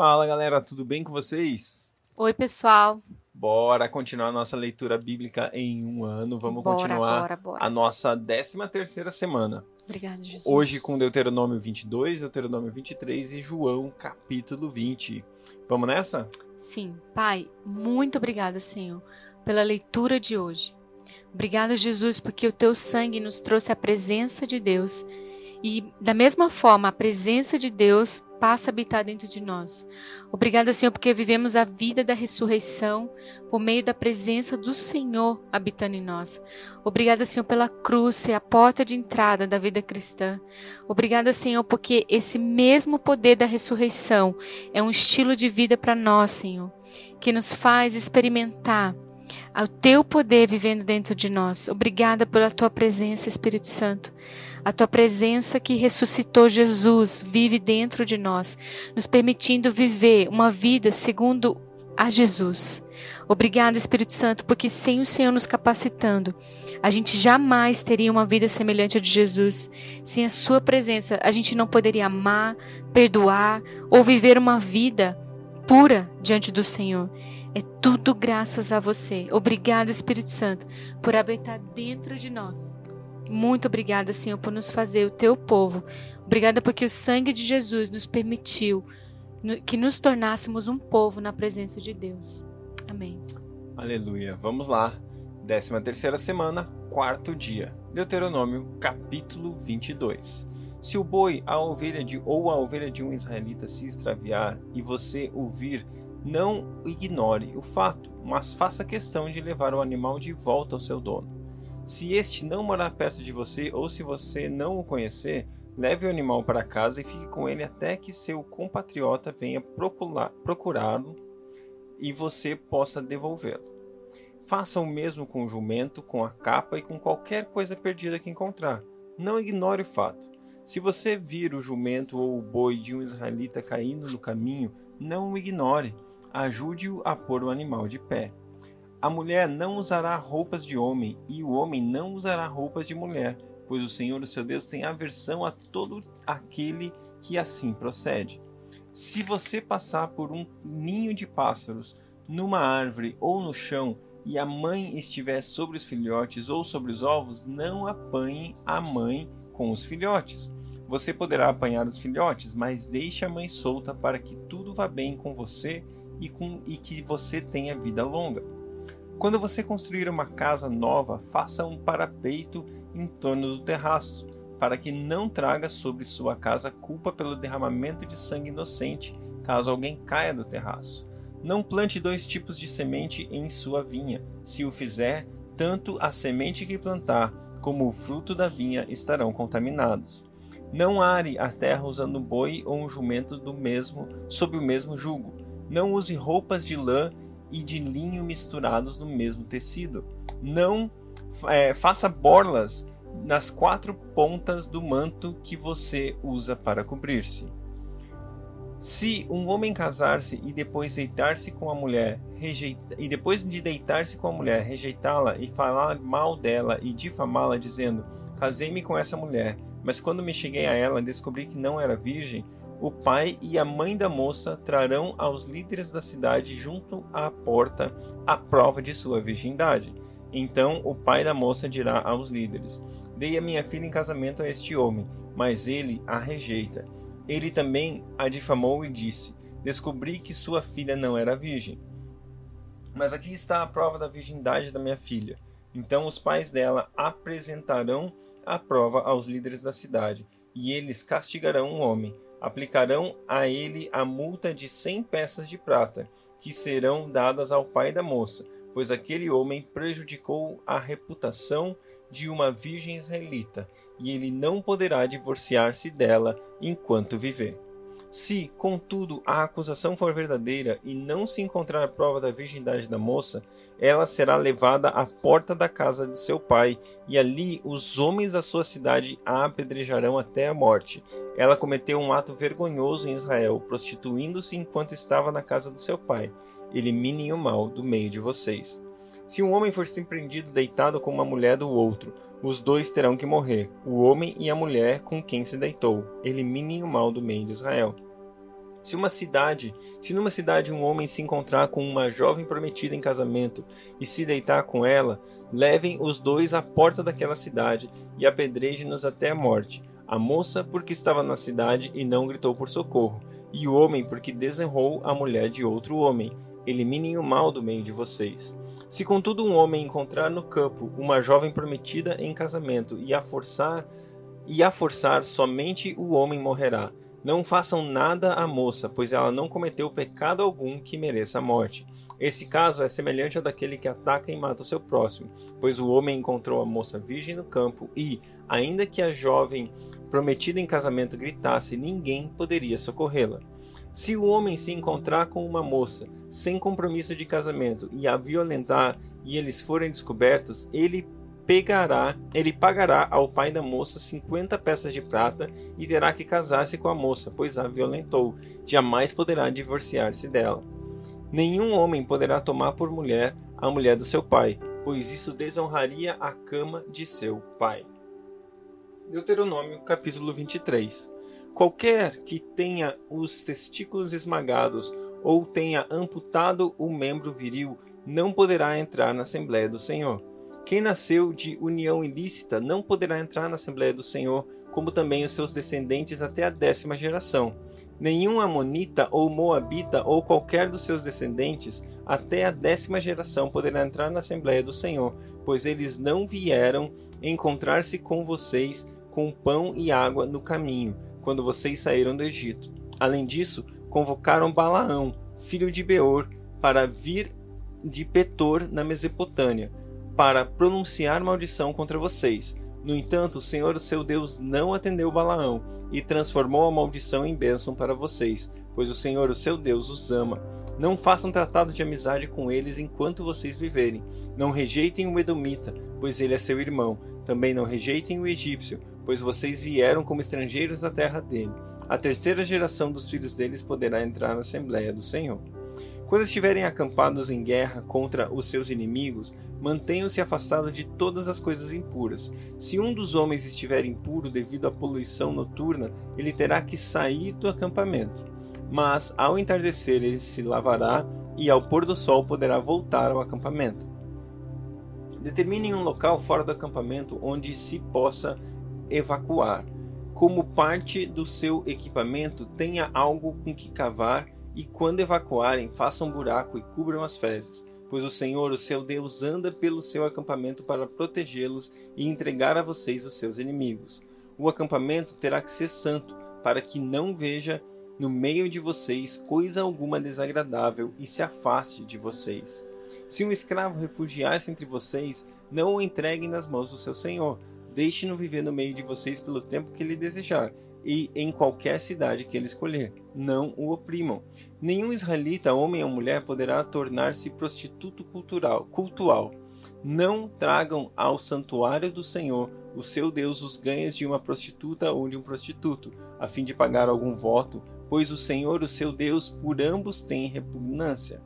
Fala galera, tudo bem com vocês? Oi, pessoal. Bora continuar a nossa leitura bíblica em um ano. Vamos bora, continuar bora, bora. a nossa 13 terceira semana. Obrigada, Jesus. Hoje com Deuteronômio 22, Deuteronômio 23 e João capítulo 20. Vamos nessa? Sim. Pai, muito obrigada, Senhor, pela leitura de hoje. Obrigada, Jesus, porque o teu sangue nos trouxe a presença de Deus. E da mesma forma, a presença de Deus passa a habitar dentro de nós. Obrigada, Senhor, porque vivemos a vida da ressurreição por meio da presença do Senhor habitando em nós. Obrigada, Senhor, pela cruz ser a porta de entrada da vida cristã. Obrigada, Senhor, porque esse mesmo poder da ressurreição é um estilo de vida para nós, Senhor, que nos faz experimentar ao teu poder vivendo dentro de nós. Obrigada pela tua presença, Espírito Santo. A tua presença que ressuscitou Jesus vive dentro de nós, nos permitindo viver uma vida segundo a Jesus. Obrigada, Espírito Santo, porque sem o Senhor nos capacitando, a gente jamais teria uma vida semelhante a de Jesus. Sem a Sua presença, a gente não poderia amar, perdoar ou viver uma vida pura diante do Senhor. É tudo graças a você. Obrigada, Espírito Santo, por habitar dentro de nós. Muito obrigada, Senhor, por nos fazer o teu povo. Obrigada porque o sangue de Jesus nos permitiu que nos tornássemos um povo na presença de Deus. Amém. Aleluia. Vamos lá. 13 terceira semana, quarto dia. Deuteronômio, capítulo 22. Se o boi, a ovelha de ou a ovelha de um israelita se extraviar e você ouvir, não ignore o fato, mas faça questão de levar o animal de volta ao seu dono. Se este não morar perto de você ou se você não o conhecer, leve o animal para casa e fique com ele até que seu compatriota venha procurá-lo e você possa devolvê-lo. Faça o mesmo com o jumento, com a capa e com qualquer coisa perdida que encontrar. Não ignore o fato. Se você vir o jumento ou o boi de um israelita caindo no caminho, não o ignore. Ajude-o a pôr o animal de pé. A mulher não usará roupas de homem, e o homem não usará roupas de mulher, pois o Senhor, o seu Deus, tem aversão a todo aquele que assim procede. Se você passar por um ninho de pássaros, numa árvore ou no chão, e a mãe estiver sobre os filhotes ou sobre os ovos, não apanhe a mãe com os filhotes. Você poderá apanhar os filhotes, mas deixe a mãe solta para que tudo vá bem com você e, com, e que você tenha vida longa. Quando você construir uma casa nova, faça um parapeito em torno do terraço, para que não traga sobre sua casa culpa pelo derramamento de sangue inocente, caso alguém caia do terraço. Não plante dois tipos de semente em sua vinha. Se o fizer, tanto a semente que plantar como o fruto da vinha estarão contaminados. Não are a terra usando um boi ou um jumento do mesmo sob o mesmo jugo. Não use roupas de lã e de linho misturados no mesmo tecido. Não é, faça borlas nas quatro pontas do manto que você usa para cobrir-se. Se um homem casar-se e depois deitar-se com a mulher, rejeita, e depois de deitar-se com a mulher, rejeitá-la e falar mal dela e difamá-la, dizendo: Casei-me com essa mulher, mas quando me cheguei a ela descobri que não era virgem, o pai e a mãe da moça trarão aos líderes da cidade junto à porta a prova de sua virgindade. Então o pai da moça dirá aos líderes: Dei a minha filha em casamento a este homem, mas ele a rejeita. Ele também a difamou e disse: Descobri que sua filha não era virgem. Mas aqui está a prova da virgindade da minha filha. Então os pais dela apresentarão a prova aos líderes da cidade, e eles castigarão o homem aplicarão a ele a multa de cem peças de prata, que serão dadas ao pai da moça, pois aquele homem prejudicou a reputação de uma virgem israelita, e ele não poderá divorciar-se dela enquanto viver. Se, contudo, a acusação for verdadeira e não se encontrar a prova da virgindade da moça, ela será levada à porta da casa de seu pai, e ali os homens da sua cidade a apedrejarão até a morte. Ela cometeu um ato vergonhoso em Israel, prostituindo-se enquanto estava na casa do seu pai. Eliminem o mal do meio de vocês. Se um homem for surpreendido deitado com uma mulher do outro, os dois terão que morrer, o homem e a mulher com quem se deitou. Eliminem o mal do meio de Israel. Se uma cidade, se numa cidade um homem se encontrar com uma jovem prometida em casamento e se deitar com ela, levem os dois à porta daquela cidade e apedrejem-nos até a morte. A moça porque estava na cidade e não gritou por socorro, e o homem porque desonrou a mulher de outro homem. Eliminem o mal do meio de vocês. Se contudo um homem encontrar no campo uma jovem prometida em casamento e a forçar, e a forçar somente o homem morrerá não façam nada à moça, pois ela não cometeu pecado algum que mereça a morte. Esse caso é semelhante ao daquele que ataca e mata o seu próximo, pois o homem encontrou a moça virgem no campo e, ainda que a jovem prometida em casamento gritasse, ninguém poderia socorrê-la. Se o homem se encontrar com uma moça sem compromisso de casamento e a violentar e eles forem descobertos, ele pegará, ele pagará ao pai da moça 50 peças de prata e terá que casar-se com a moça, pois a violentou. Jamais poderá divorciar-se dela. Nenhum homem poderá tomar por mulher a mulher do seu pai, pois isso desonraria a cama de seu pai. Deuteronômio capítulo 23. Qualquer que tenha os testículos esmagados ou tenha amputado o membro viril não poderá entrar na Assembleia do Senhor. Quem nasceu de união ilícita não poderá entrar na Assembleia do Senhor, como também os seus descendentes até a décima geração. Nenhum Amonita ou Moabita ou qualquer dos seus descendentes até a décima geração poderá entrar na Assembleia do Senhor, pois eles não vieram encontrar-se com vocês com pão e água no caminho, quando vocês saíram do Egito. Além disso, convocaram Balaão, filho de Beor, para vir de Petor, na Mesopotâmia para pronunciar maldição contra vocês. No entanto, o Senhor, seu Deus, não atendeu Balaão e transformou a maldição em bênção para vocês, pois o Senhor, o seu Deus, os ama. Não façam tratado de amizade com eles enquanto vocês viverem. Não rejeitem o Edomita, pois ele é seu irmão. Também não rejeitem o egípcio, pois vocês vieram como estrangeiros da terra dele. A terceira geração dos filhos deles poderá entrar na Assembleia do Senhor. Quando estiverem acampados em guerra contra os seus inimigos, mantenham-se afastados de todas as coisas impuras. Se um dos homens estiver impuro devido à poluição noturna, ele terá que sair do acampamento. Mas ao entardecer ele se lavará e ao pôr do sol poderá voltar ao acampamento. Determinem um local fora do acampamento onde se possa evacuar. Como parte do seu equipamento, tenha algo com que cavar e quando evacuarem, façam um buraco e cubram as fezes, pois o Senhor, o seu Deus, anda pelo seu acampamento para protegê-los e entregar a vocês os seus inimigos. O acampamento terá que ser santo, para que não veja no meio de vocês coisa alguma desagradável e se afaste de vocês. Se um escravo refugiar-se entre vocês, não o entreguem nas mãos do seu senhor. Deixe-no viver no meio de vocês pelo tempo que ele desejar, e em qualquer cidade que ele escolher. Não o oprimam. Nenhum israelita, homem ou mulher, poderá tornar-se prostituto cultural, cultual. Não tragam ao santuário do Senhor, o seu Deus, os ganhos de uma prostituta ou de um prostituto, a fim de pagar algum voto, pois o Senhor, o seu Deus, por ambos tem repugnância.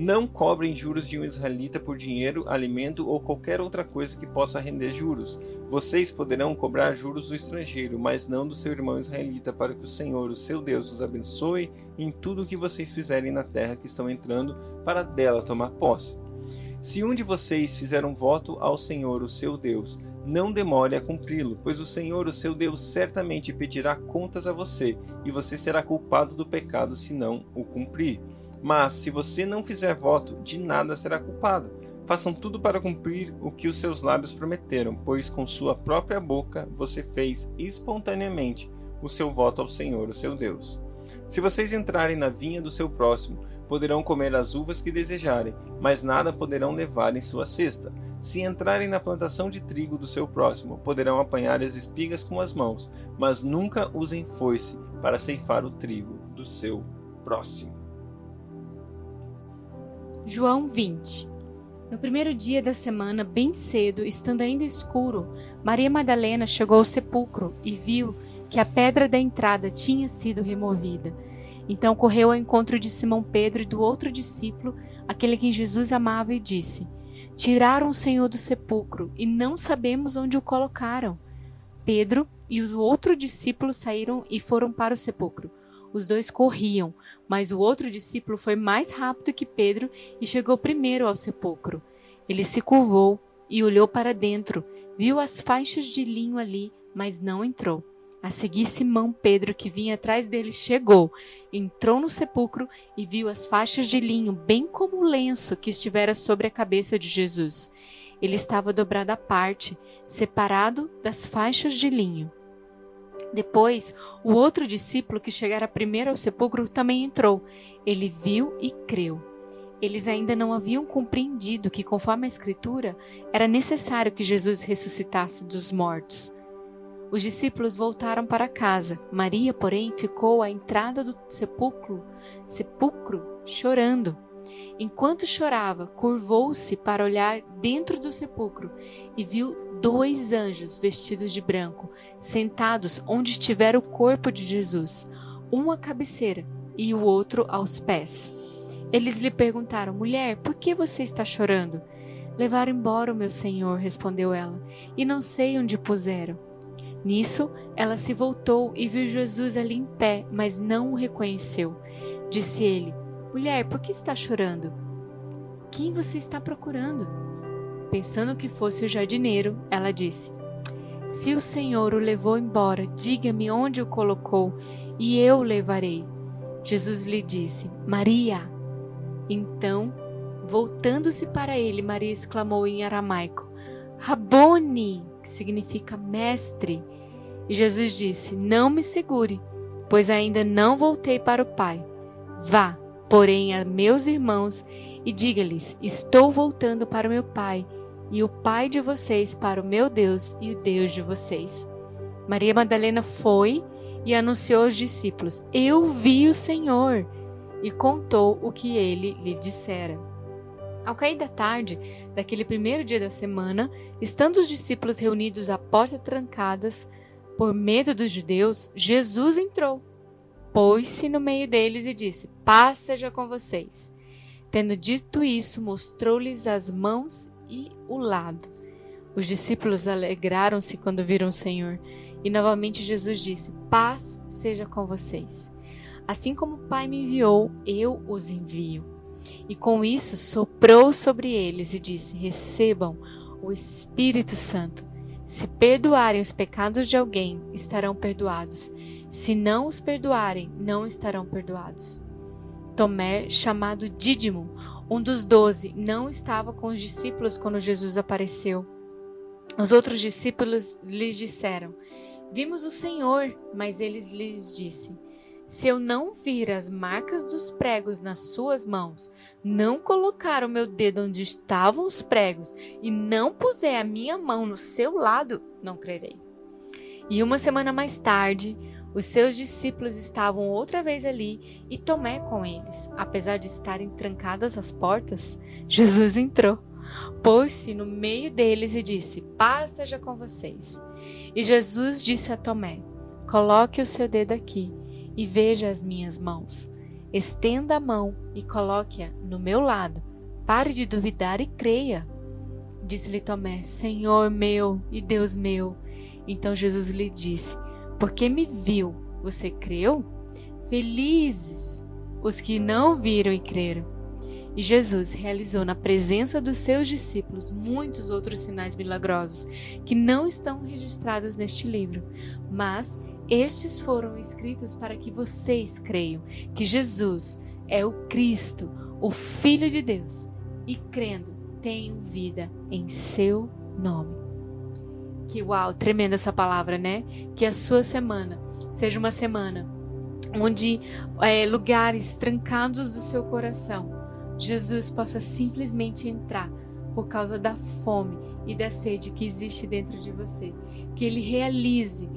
Não cobrem juros de um israelita por dinheiro, alimento ou qualquer outra coisa que possa render juros. Vocês poderão cobrar juros do estrangeiro, mas não do seu irmão israelita, para que o Senhor, o seu Deus, os abençoe em tudo o que vocês fizerem na terra que estão entrando, para dela tomar posse. Se um de vocês fizer um voto ao Senhor, o seu Deus, não demore a cumpri-lo, pois o Senhor, o seu Deus, certamente pedirá contas a você, e você será culpado do pecado se não o cumprir. Mas se você não fizer voto, de nada será culpado. Façam tudo para cumprir o que os seus lábios prometeram, pois com sua própria boca você fez espontaneamente o seu voto ao Senhor, o seu Deus. Se vocês entrarem na vinha do seu próximo, poderão comer as uvas que desejarem, mas nada poderão levar em sua cesta. Se entrarem na plantação de trigo do seu próximo, poderão apanhar as espigas com as mãos, mas nunca usem foice para ceifar o trigo do seu próximo. João 20 No primeiro dia da semana, bem cedo, estando ainda escuro, Maria Madalena chegou ao sepulcro e viu que a pedra da entrada tinha sido removida. Então correu ao encontro de Simão Pedro e do outro discípulo, aquele que Jesus amava, e disse: Tiraram o Senhor do sepulcro e não sabemos onde o colocaram. Pedro e o outro discípulo saíram e foram para o sepulcro. Os dois corriam, mas o outro discípulo foi mais rápido que Pedro e chegou primeiro ao sepulcro. Ele se curvou e olhou para dentro, viu as faixas de linho ali, mas não entrou. A seguir, Simão Pedro, que vinha atrás dele, chegou, entrou no sepulcro e viu as faixas de linho, bem como o lenço que estivera sobre a cabeça de Jesus. Ele estava dobrado à parte, separado das faixas de linho. Depois, o outro discípulo que chegara primeiro ao sepulcro também entrou. Ele viu e creu. Eles ainda não haviam compreendido que, conforme a Escritura, era necessário que Jesus ressuscitasse dos mortos. Os discípulos voltaram para casa. Maria, porém, ficou à entrada do sepulcro, sepulcro, chorando. Enquanto chorava, curvou-se para olhar dentro do sepulcro e viu dois anjos vestidos de branco, sentados onde estivera o corpo de Jesus, um à cabeceira e o outro aos pés. Eles lhe perguntaram: Mulher, por que você está chorando? Levaram embora o meu senhor, respondeu ela, e não sei onde puseram. Nisso, ela se voltou e viu Jesus ali em pé, mas não o reconheceu. Disse ele: Mulher, por que está chorando? Quem você está procurando? Pensando que fosse o jardineiro, ela disse: Se o Senhor o levou embora, diga-me onde o colocou, e eu o levarei. Jesus lhe disse: Maria. Então, voltando-se para ele, Maria exclamou em aramaico: Rabone, que significa mestre. E Jesus disse: Não me segure, pois ainda não voltei para o Pai. Vá, porém, a meus irmãos e diga-lhes: Estou voltando para o meu Pai e o Pai de vocês para o meu Deus e o Deus de vocês. Maria Madalena foi e anunciou aos discípulos: Eu vi o Senhor, e contou o que ele lhe dissera. Ao cair da tarde daquele primeiro dia da semana, estando os discípulos reunidos à porta trancadas, por medo dos judeus, Jesus entrou, pôs-se no meio deles e disse: Paz seja com vocês. Tendo dito isso, mostrou-lhes as mãos e o lado. Os discípulos alegraram-se quando viram o Senhor. E novamente Jesus disse: Paz seja com vocês. Assim como o Pai me enviou, eu os envio. E com isso soprou sobre eles e disse: Recebam o Espírito Santo. Se perdoarem os pecados de alguém, estarão perdoados. Se não os perdoarem, não estarão perdoados. Tomé, chamado Dídimo, um dos doze, não estava com os discípulos quando Jesus apareceu. Os outros discípulos lhes disseram: Vimos o Senhor, mas eles lhes disse: se eu não vir as marcas dos pregos nas suas mãos, não colocar o meu dedo onde estavam os pregos e não puser a minha mão no seu lado, não crerei. E uma semana mais tarde, os seus discípulos estavam outra vez ali e Tomé com eles. Apesar de estarem trancadas as portas, Jesus entrou, pôs-se no meio deles e disse: Paz seja com vocês. E Jesus disse a Tomé: Coloque o seu dedo aqui e veja as minhas mãos. Estenda a mão e coloque-a no meu lado. Pare de duvidar e creia. Disse-lhe Tomé: Senhor meu e Deus meu. Então Jesus lhe disse: Porque me viu, você creu? Felizes os que não viram e creram. E Jesus realizou na presença dos seus discípulos muitos outros sinais milagrosos que não estão registrados neste livro, mas estes foram escritos para que vocês creiam que Jesus é o Cristo, o Filho de Deus, e crendo tenham vida em seu nome. Que uau, tremenda essa palavra, né? Que a sua semana seja uma semana onde é, lugares trancados do seu coração, Jesus possa simplesmente entrar por causa da fome e da sede que existe dentro de você. Que ele realize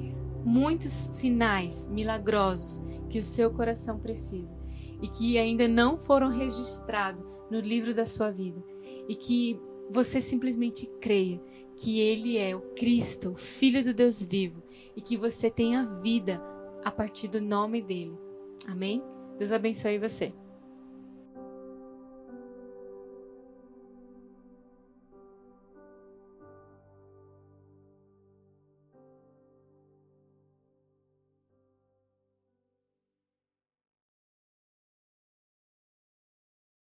muitos sinais milagrosos que o seu coração precisa e que ainda não foram registrados no livro da sua vida e que você simplesmente creia que ele é o Cristo, o Filho do Deus vivo e que você tenha vida a partir do nome dele. Amém? Deus abençoe você.